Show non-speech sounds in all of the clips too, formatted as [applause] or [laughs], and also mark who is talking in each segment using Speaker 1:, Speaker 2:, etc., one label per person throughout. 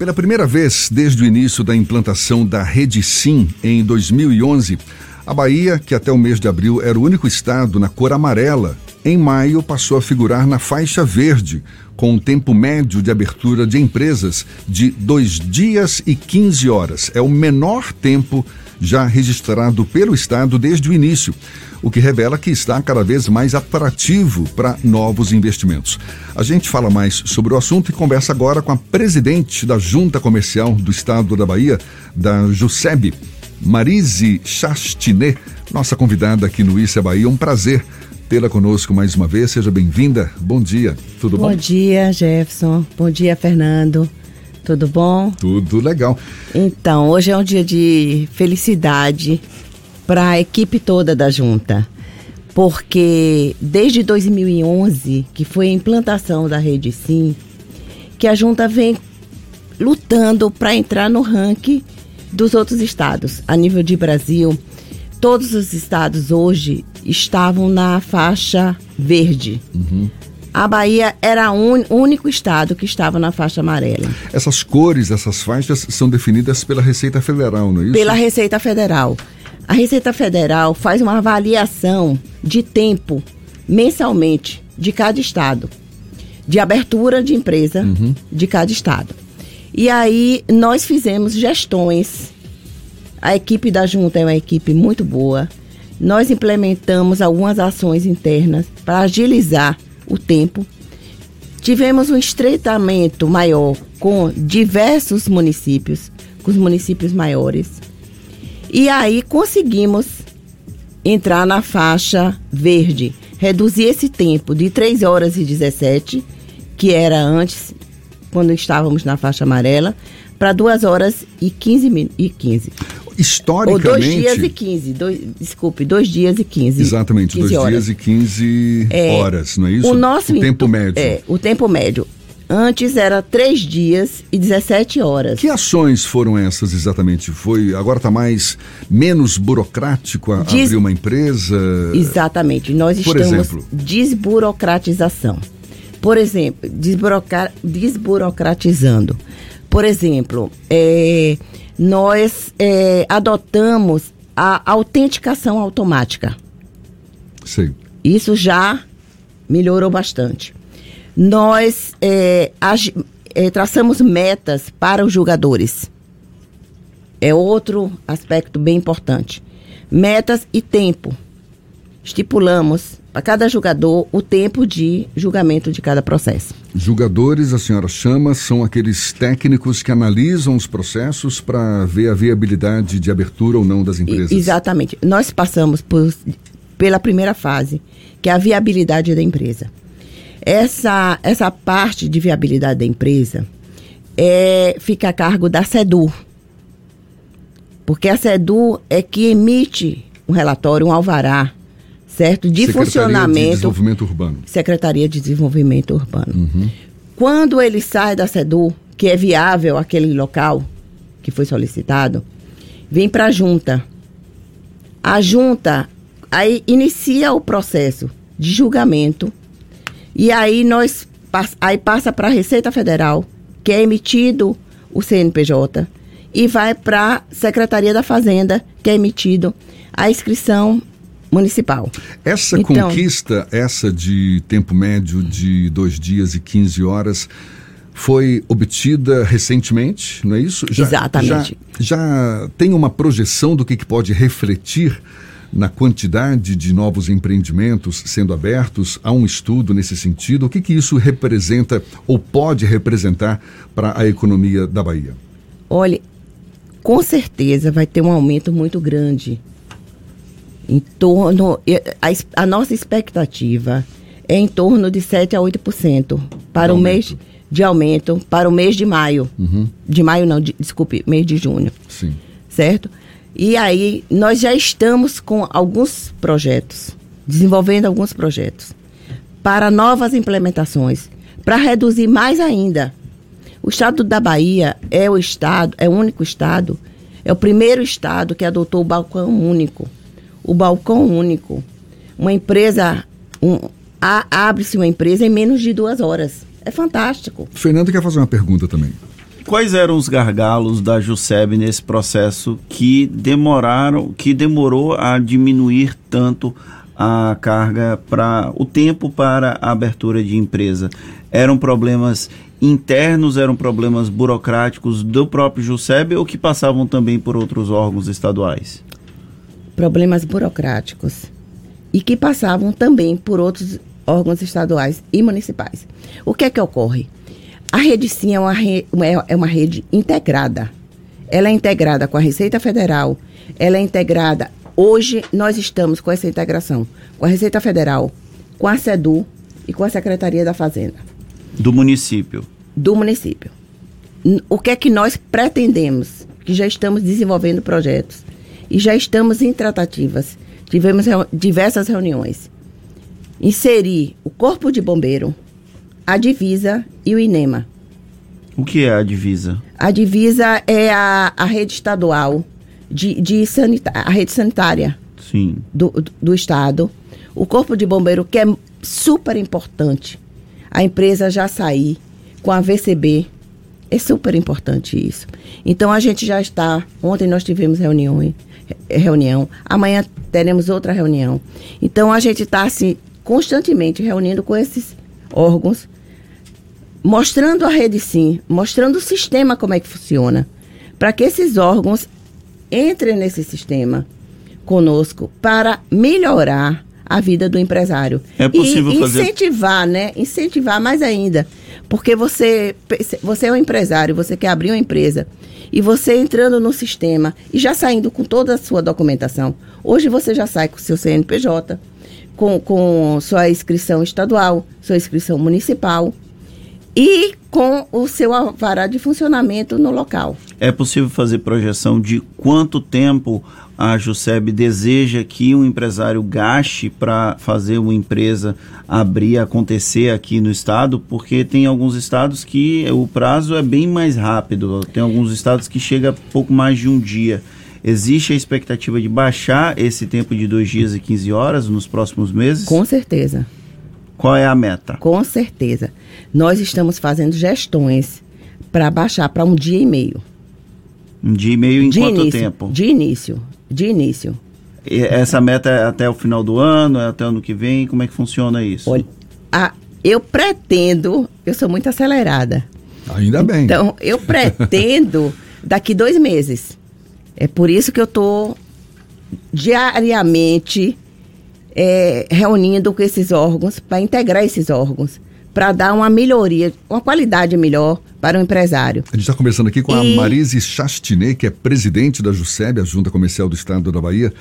Speaker 1: Pela primeira vez desde o início da implantação da Rede Sim em 2011, a Bahia, que até o mês de abril era o único estado na cor amarela, em maio passou a figurar na faixa verde, com um tempo médio de abertura de empresas de 2 dias e 15 horas. É o menor tempo já registrado pelo Estado desde o início, o que revela que está cada vez mais atrativo para novos investimentos. A gente fala mais sobre o assunto e conversa agora com a presidente da Junta Comercial do Estado da Bahia, da JUSEB, Marise Chastinet, nossa convidada aqui no Issa Bahia. Um prazer tê-la conosco mais uma vez. Seja bem-vinda. Bom dia. Tudo bom?
Speaker 2: Bom dia, Jefferson. Bom dia, Fernando. Tudo bom?
Speaker 1: Tudo legal.
Speaker 2: Então, hoje é um dia de felicidade para a equipe toda da junta. Porque desde 2011, que foi a implantação da Rede Sim, que a junta vem lutando para entrar no ranking dos outros estados. A nível de Brasil, todos os estados hoje estavam na faixa verde. Uhum. A Bahia era o único estado que estava na faixa amarela.
Speaker 1: Essas cores, essas faixas são definidas pela Receita Federal, não é isso?
Speaker 2: Pela Receita Federal. A Receita Federal faz uma avaliação de tempo mensalmente de cada estado, de abertura de empresa uhum. de cada estado. E aí nós fizemos gestões. A equipe da junta é uma equipe muito boa. Nós implementamos algumas ações internas para agilizar o tempo. Tivemos um estreitamento maior com diversos municípios, com os municípios maiores. E aí conseguimos entrar na faixa verde, reduzir esse tempo de 3 horas e 17, que era antes quando estávamos na faixa amarela, para 2 horas e 15, e 15.
Speaker 1: Historicamente.
Speaker 2: Ou dois dias e 15. Dois, desculpe, dois dias e 15.
Speaker 1: Exatamente, 15 dois horas. dias e 15 é, horas, não é isso?
Speaker 2: O nosso
Speaker 1: o tempo médio.
Speaker 2: É, o tempo médio. Antes era três dias e 17 horas.
Speaker 1: Que ações foram essas exatamente? Foi agora está mais menos burocrático a, Des... abrir uma empresa?
Speaker 2: Exatamente. Nós Por estamos exemplo? desburocratização. Por exemplo, desburoca... desburocratizando. Por exemplo, é, nós é, adotamos a autenticação automática.
Speaker 1: Sim.
Speaker 2: Isso já melhorou bastante. Nós é, agi, é, traçamos metas para os julgadores. É outro aspecto bem importante. Metas e tempo. Estipulamos para cada julgador o tempo de julgamento de cada processo.
Speaker 1: Julgadores, a senhora chama, são aqueles técnicos que analisam os processos para ver a viabilidade de abertura ou não das empresas.
Speaker 2: exatamente. Nós passamos por, pela primeira fase, que é a viabilidade da empresa. Essa, essa parte de viabilidade da empresa é, fica a cargo da SEDU. Porque a SEDU é que emite um relatório, um alvará, certo? De Secretaria funcionamento. De
Speaker 1: Desenvolvimento Urbano.
Speaker 2: Secretaria de Desenvolvimento Urbano. Uhum. Quando ele sai da SEDU, que é viável aquele local que foi solicitado, vem para a junta. A junta aí inicia o processo de julgamento e aí nós aí passa para a Receita Federal, que é emitido o CNPJ e vai para a Secretaria da Fazenda, que é emitido a inscrição municipal.
Speaker 1: Essa então, conquista, essa de tempo médio de dois dias e 15 horas, foi obtida recentemente, não é isso?
Speaker 2: Já, exatamente.
Speaker 1: Já, já tem uma projeção do que, que pode refletir na quantidade de novos empreendimentos sendo abertos? Há um estudo nesse sentido? O que, que isso representa ou pode representar para a economia da Bahia?
Speaker 2: Olha, com certeza vai ter um aumento muito grande em torno. A, a nossa expectativa é em torno de 7 a 8% para o mês de aumento para o mês de maio. Uhum. De maio não, de, desculpe, mês de junho.
Speaker 1: Sim.
Speaker 2: Certo? E aí nós já estamos com alguns projetos, desenvolvendo alguns projetos para novas implementações, para reduzir mais ainda. O estado da Bahia é o estado, é o único estado, é o primeiro estado que adotou o balcão único o balcão único. Uma empresa, um, abre-se uma empresa em menos de duas horas. É fantástico.
Speaker 1: Fernando quer fazer uma pergunta também.
Speaker 3: Quais eram os gargalos da Juseb nesse processo que demoraram, que demorou a diminuir tanto a carga para o tempo para a abertura de empresa? Eram problemas internos, eram problemas burocráticos do próprio Juseb ou que passavam também por outros órgãos estaduais?
Speaker 2: Problemas burocráticos e que passavam também por outros órgãos estaduais e municipais. O que é que ocorre? A rede sim é uma, re, é uma rede integrada. Ela é integrada com a Receita Federal, ela é integrada Hoje nós estamos com essa integração com a Receita Federal, com a SEDU e com a Secretaria da Fazenda.
Speaker 3: Do município.
Speaker 2: Do município. O que é que nós pretendemos? Que já estamos desenvolvendo projetos e já estamos em tratativas. Tivemos diversas reuniões. Inserir o Corpo de Bombeiro, a Divisa e o INEMA.
Speaker 3: O que é a divisa?
Speaker 2: A divisa é a, a rede estadual de, de sanita a rede sanitária
Speaker 3: Sim.
Speaker 2: Do, do, do Estado. O Corpo de Bombeiro, que é super importante. A empresa já sair com a VCB. É super importante isso. Então a gente já está. Ontem nós tivemos reunião, reunião. Amanhã teremos outra reunião. Então a gente está assim, constantemente reunindo com esses órgãos, mostrando a rede sim, mostrando o sistema como é que funciona, para que esses órgãos entre nesse sistema conosco para melhorar a vida do empresário.
Speaker 3: É possível
Speaker 2: e
Speaker 3: fazer...
Speaker 2: incentivar, né? Incentivar mais ainda. Porque você, você é um empresário, você quer abrir uma empresa e você entrando no sistema e já saindo com toda a sua documentação. Hoje você já sai com seu CNPJ, com, com sua inscrição estadual, sua inscrição municipal e com o seu alvará de funcionamento no local.
Speaker 3: É possível fazer projeção de quanto tempo a Juseb deseja que um empresário gaste para fazer uma empresa abrir, acontecer aqui no estado? Porque tem alguns estados que o prazo é bem mais rápido, tem alguns estados que chega a pouco mais de um dia. Existe a expectativa de baixar esse tempo de dois dias e 15 horas nos próximos meses?
Speaker 2: Com certeza.
Speaker 3: Qual é a meta?
Speaker 2: Com certeza. Nós estamos fazendo gestões para baixar para um dia e meio.
Speaker 3: Um dia e meio em
Speaker 2: de
Speaker 3: quanto
Speaker 2: início,
Speaker 3: tempo?
Speaker 2: De início. De início.
Speaker 3: E essa meta é até o final do ano, é até o ano que vem? Como é que funciona isso?
Speaker 2: Olha, a, eu pretendo, eu sou muito acelerada.
Speaker 1: Ainda bem.
Speaker 2: Então, eu pretendo [laughs] daqui dois meses. É por isso que eu estou diariamente é, reunindo com esses órgãos para integrar esses órgãos, para dar uma melhoria, uma qualidade melhor para o empresário.
Speaker 1: A gente está conversando aqui com e... a Marise Chastinet, que é presidente da JUSEB, a Junta Comercial do Estado da Bahia,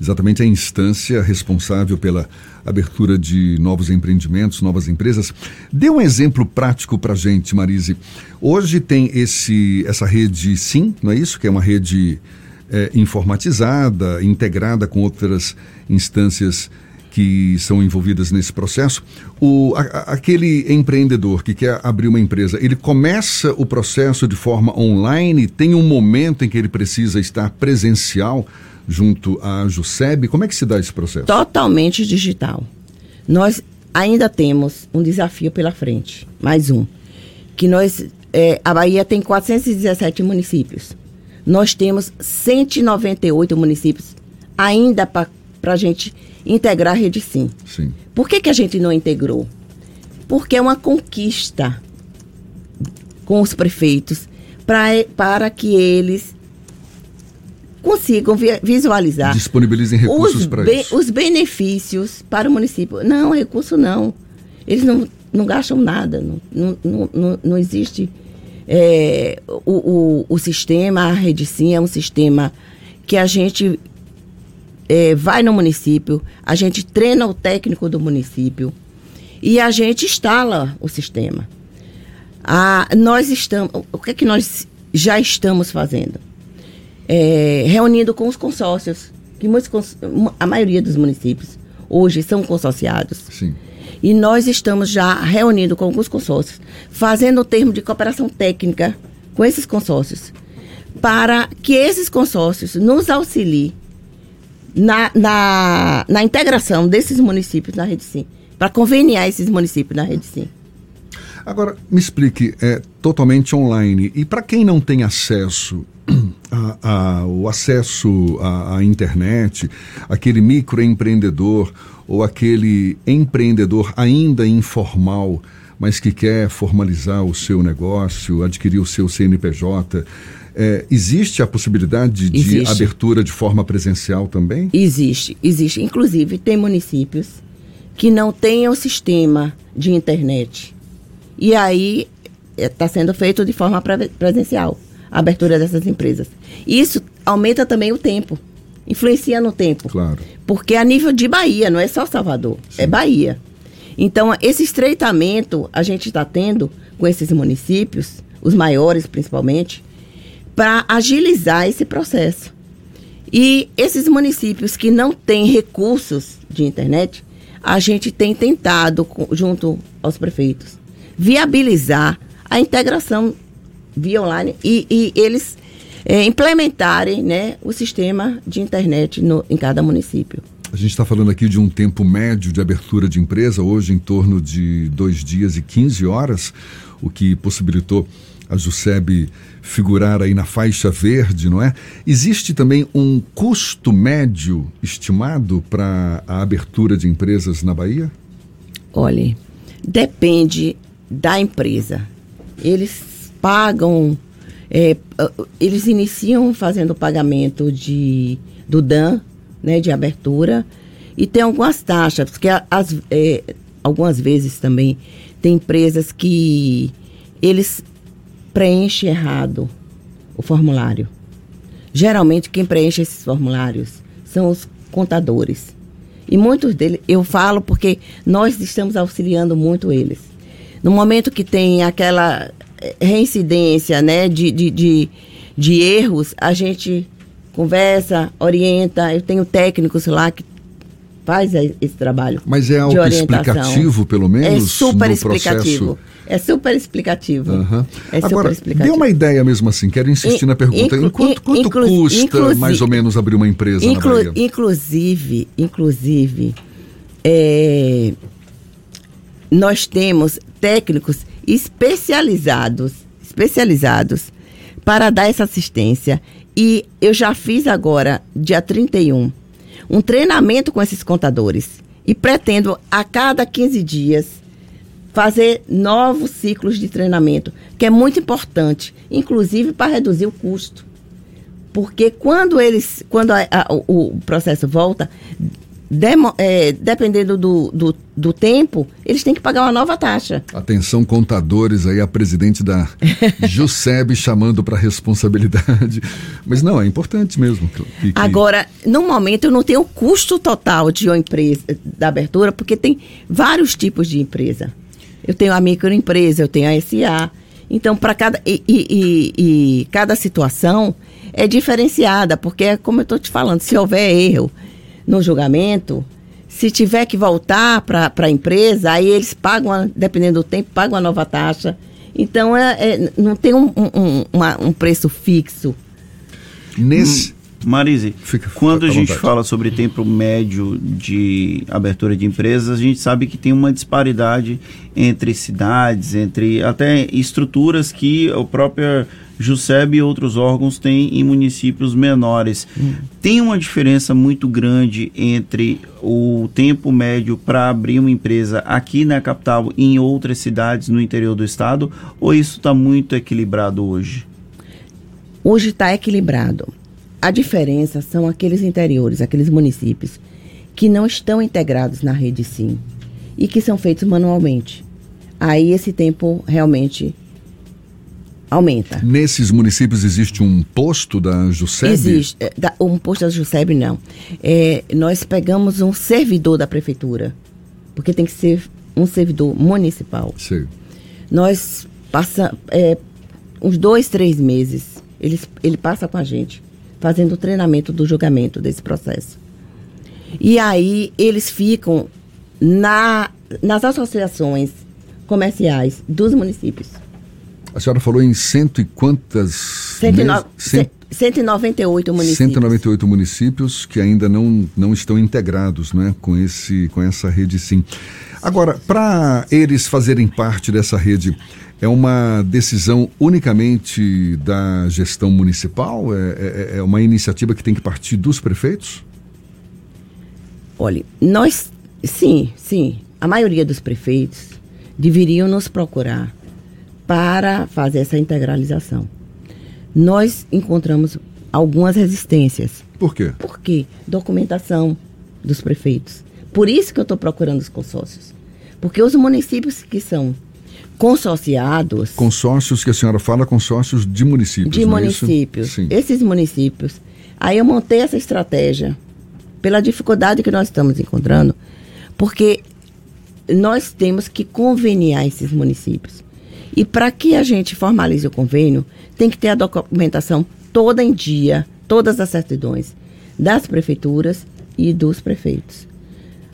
Speaker 1: exatamente a instância responsável pela abertura de novos empreendimentos, novas empresas. Dê um exemplo prático para a gente, Marise. Hoje tem esse, essa rede Sim, não é isso? Que é uma rede é, informatizada, integrada com outras instâncias que são envolvidas nesse processo. O, a, aquele empreendedor que quer abrir uma empresa, ele começa o processo de forma online, tem um momento em que ele precisa estar presencial junto à JUSEB. Como é que se dá esse processo?
Speaker 2: Totalmente digital. Nós ainda temos um desafio pela frente, mais um. Que nós, é, a Bahia tem 417 municípios. Nós temos 198 municípios ainda para a gente integrar a rede sim.
Speaker 1: sim.
Speaker 2: Por que, que a gente não integrou? Porque é uma conquista com os prefeitos pra, para que eles consigam visualizar.
Speaker 1: Disponibilizem recursos para be isso.
Speaker 2: Os benefícios para o município. Não, recurso não. Eles não, não gastam nada. Não, não, não, não existe é, o, o, o, sistema, a rede sim, é um sistema que a gente é, vai no município, a gente treina o técnico do município e a gente instala o sistema. Ah, nós estamos, o que é que nós já estamos fazendo? É, reunindo com os consórcios, que muitos, a maioria dos municípios hoje são consorciados.
Speaker 1: Sim.
Speaker 2: E nós estamos já reunindo com alguns consórcios, fazendo o termo de cooperação técnica com esses consórcios, para que esses consórcios nos auxiliem na, na, na integração desses municípios na Rede Sim, para conveniar esses municípios na Rede Sim.
Speaker 1: Agora, me explique, é totalmente online. E para quem não tem acesso [clears throat] a, a, o acesso à, à, internet, aquele microempreendedor ou aquele empreendedor ainda informal, mas que quer formalizar o seu negócio, adquirir o seu CNPJ, é, existe a possibilidade de existe. abertura de forma presencial também?
Speaker 2: Existe, existe. Inclusive, tem municípios que não têm o sistema de internet. E aí está é, sendo feito de forma presencial a abertura dessas empresas. Isso aumenta também o tempo, influencia no tempo.
Speaker 1: Claro.
Speaker 2: Porque a nível de Bahia, não é só Salvador, é Sim. é Bahia. Então, esse estreitamento a gente está tendo com esses municípios, os maiores principalmente, para agilizar esse processo. E esses municípios que não têm recursos de internet, a gente tem tentado, junto aos prefeitos, viabilizar a integração via online e, e eles é, implementarem né, o sistema de internet no, em cada município.
Speaker 1: A gente está falando aqui de um tempo médio de abertura de empresa, hoje em torno de dois dias e 15 horas, o que possibilitou a JUSEB figurar aí na faixa verde, não é? Existe também um custo médio estimado para a abertura de empresas na Bahia?
Speaker 2: Olhe, depende da empresa. Eles pagam, é, eles iniciam fazendo o pagamento de, do DAN, né, de abertura, e tem algumas taxas, porque as, é, algumas vezes também tem empresas que eles preenche errado o formulário. Geralmente quem preenche esses formulários são os contadores. E muitos deles, eu falo porque nós estamos auxiliando muito eles. No momento que tem aquela reincidência né, de, de, de, de erros, a gente conversa, orienta. Eu tenho técnicos lá que faz esse trabalho.
Speaker 1: Mas é algo explicativo, pelo menos?
Speaker 2: É super explicativo. Processo? É super explicativo.
Speaker 1: Uhum. É Agora, explicativo. dê uma ideia mesmo assim, quero insistir in, na pergunta. Inclu, quanto, quanto inclu, custa mais ou menos abrir uma empresa inclu, na Bahia?
Speaker 2: Inclusive, inclusive, é, nós temos técnicos especializados, especializados para dar essa assistência. E eu já fiz agora, dia 31, um treinamento com esses contadores. E pretendo, a cada 15 dias, fazer novos ciclos de treinamento, que é muito importante, inclusive para reduzir o custo. Porque quando eles, quando a, a, o, o processo volta, Demo, é, dependendo do, do, do, tempo, eles têm que pagar uma nova taxa.
Speaker 1: Atenção, contadores, aí a presidente da [laughs] JUSEB chamando para responsabilidade. Mas não, é importante mesmo. Que,
Speaker 2: que... Agora, no momento, eu não tenho o custo total de uma empresa, da abertura, porque tem vários tipos de empresa. Eu tenho a microempresa, eu tenho a SA. Então, para cada. E, e, e, e, cada situação é diferenciada, porque é como eu estou te falando, se houver erro no julgamento, se tiver que voltar para a empresa, aí eles pagam, dependendo do tempo, pagam a nova taxa. Então, é, é não tem um, um, uma, um preço fixo.
Speaker 3: Nesse, Marise, Fica, quando a gente fala sobre tempo médio de abertura de empresas, a gente sabe que tem uma disparidade entre cidades, entre até estruturas que o próprio JUSEB e outros órgãos têm em municípios menores. Hum. Tem uma diferença muito grande entre o tempo médio para abrir uma empresa aqui na capital e em outras cidades no interior do estado? Ou isso está muito equilibrado hoje?
Speaker 2: Hoje está equilibrado. A diferença são aqueles interiores, aqueles municípios que não estão integrados na rede SIM e que são feitos manualmente. Aí esse tempo realmente aumenta.
Speaker 1: Nesses municípios existe um posto da JUSEB?
Speaker 2: Existe. É, um posto da JUSEB, não. É, nós pegamos um servidor da prefeitura, porque tem que ser um servidor municipal.
Speaker 1: Sim.
Speaker 2: Nós passamos é, uns dois, três meses, ele, ele passa com a gente fazendo o treinamento do julgamento desse processo. E aí eles ficam na, nas associações comerciais dos municípios.
Speaker 1: A senhora falou em cento e quantas?
Speaker 2: Centino... Cent... 198 municípios.
Speaker 1: 198 municípios que ainda não, não estão integrados né, com, esse, com essa rede sim. Agora, para eles fazerem parte dessa rede, é uma decisão unicamente da gestão municipal? É, é, é, uma iniciativa que tem que partir dos prefeitos?
Speaker 2: Olha, nós, sim, sim, a maioria dos prefeitos deveriam nos procurar para fazer essa integralização. Nós encontramos algumas resistências.
Speaker 1: Por quê?
Speaker 2: Porque documentação dos prefeitos. Por isso que eu estou procurando os consórcios. Porque os municípios que são consorciados.
Speaker 1: Consórcios que a senhora fala, consórcios de municípios.
Speaker 2: De é municípios. Esses municípios. Aí eu montei essa estratégia pela dificuldade que nós estamos encontrando, porque nós temos que conveniar esses municípios. E para que a gente formalize o convênio, tem que ter a documentação toda em dia, todas as certidões das prefeituras e dos prefeitos.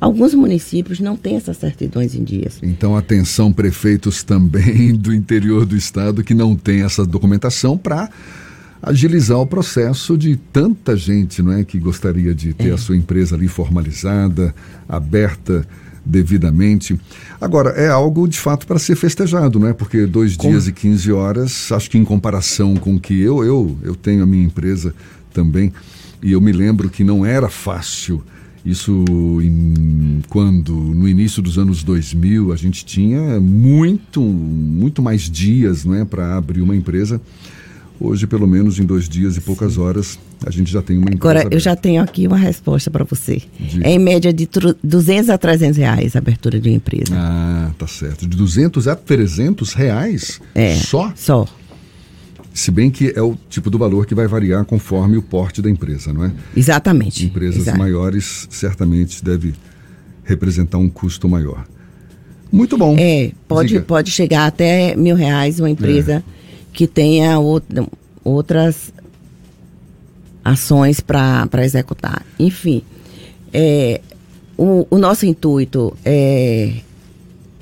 Speaker 2: Alguns municípios não têm essas certidões em dias.
Speaker 1: Então, atenção, prefeitos também [laughs] do interior do estado que não têm essa documentação para agilizar o processo de tanta gente não é, que gostaria de ter é. a sua empresa ali formalizada, aberta devidamente. Agora, é algo de fato para ser festejado, não é? Porque dois Como? dias e 15 horas, acho que em comparação com que eu, eu, eu tenho a minha empresa também, e eu me lembro que não era fácil. Isso em, quando no início dos anos 2000 a gente tinha muito muito mais dias, não é, para abrir uma empresa. Hoje, pelo menos em dois dias e poucas horas, a gente já tem uma
Speaker 2: Agora, eu já tenho aqui uma resposta para você. De... É em média de 200 a 300 reais a abertura de uma empresa.
Speaker 1: Ah, tá certo. De 200 a 300 reais?
Speaker 2: É.
Speaker 1: Só?
Speaker 2: Só.
Speaker 1: Se bem que é o tipo do valor que vai variar conforme o porte da empresa, não é?
Speaker 2: Exatamente.
Speaker 1: Empresas
Speaker 2: Exato.
Speaker 1: maiores certamente deve representar um custo maior. Muito bom.
Speaker 2: É, pode, pode chegar até mil reais uma empresa. É que tenha outra, outras ações para executar. Enfim, é, o, o, nosso intuito é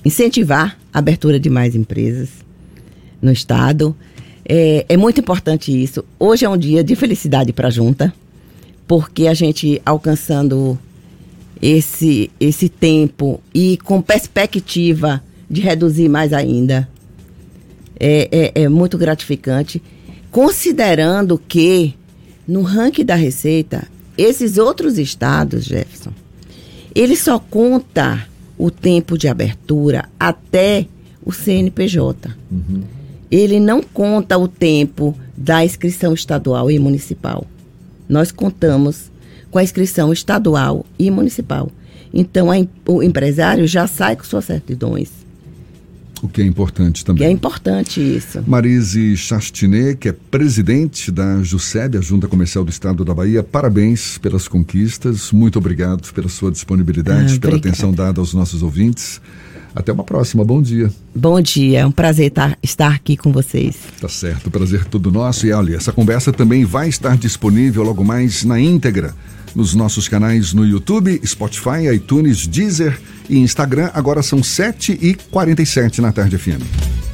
Speaker 2: incentivar a abertura de mais empresas no Estado. É, é muito importante isso. Hoje é um dia de felicidade para a Junta, porque a gente alcançando esse, esse tempo e com perspectiva de reduzir mais ainda é, é, é muito gratificante, considerando que no ranking da Receita, esses outros estados, Jefferson, ele só conta o tempo de abertura até o CNPJ. Uhum. Ele não conta o tempo da inscrição estadual e municipal. Nós contamos com a inscrição estadual e municipal. Então, a, o empresário já sai com suas certidões
Speaker 1: o que é importante também.
Speaker 2: Que é importante isso.
Speaker 1: Marise Chastinet, que é presidente da JUSEB, a Junta Comercial do Estado da Bahia, parabéns pelas conquistas, muito obrigado pela sua disponibilidade, ah, pela atenção dada aos nossos ouvintes. Até uma próxima, bom dia.
Speaker 2: Bom dia, é um prazer estar aqui com vocês.
Speaker 1: Tá certo, prazer todo nosso. E olha, essa conversa também vai estar disponível logo mais na íntegra nos nossos canais no YouTube, Spotify, iTunes, Deezer e Instagram. Agora são 7h47 na tarde FM.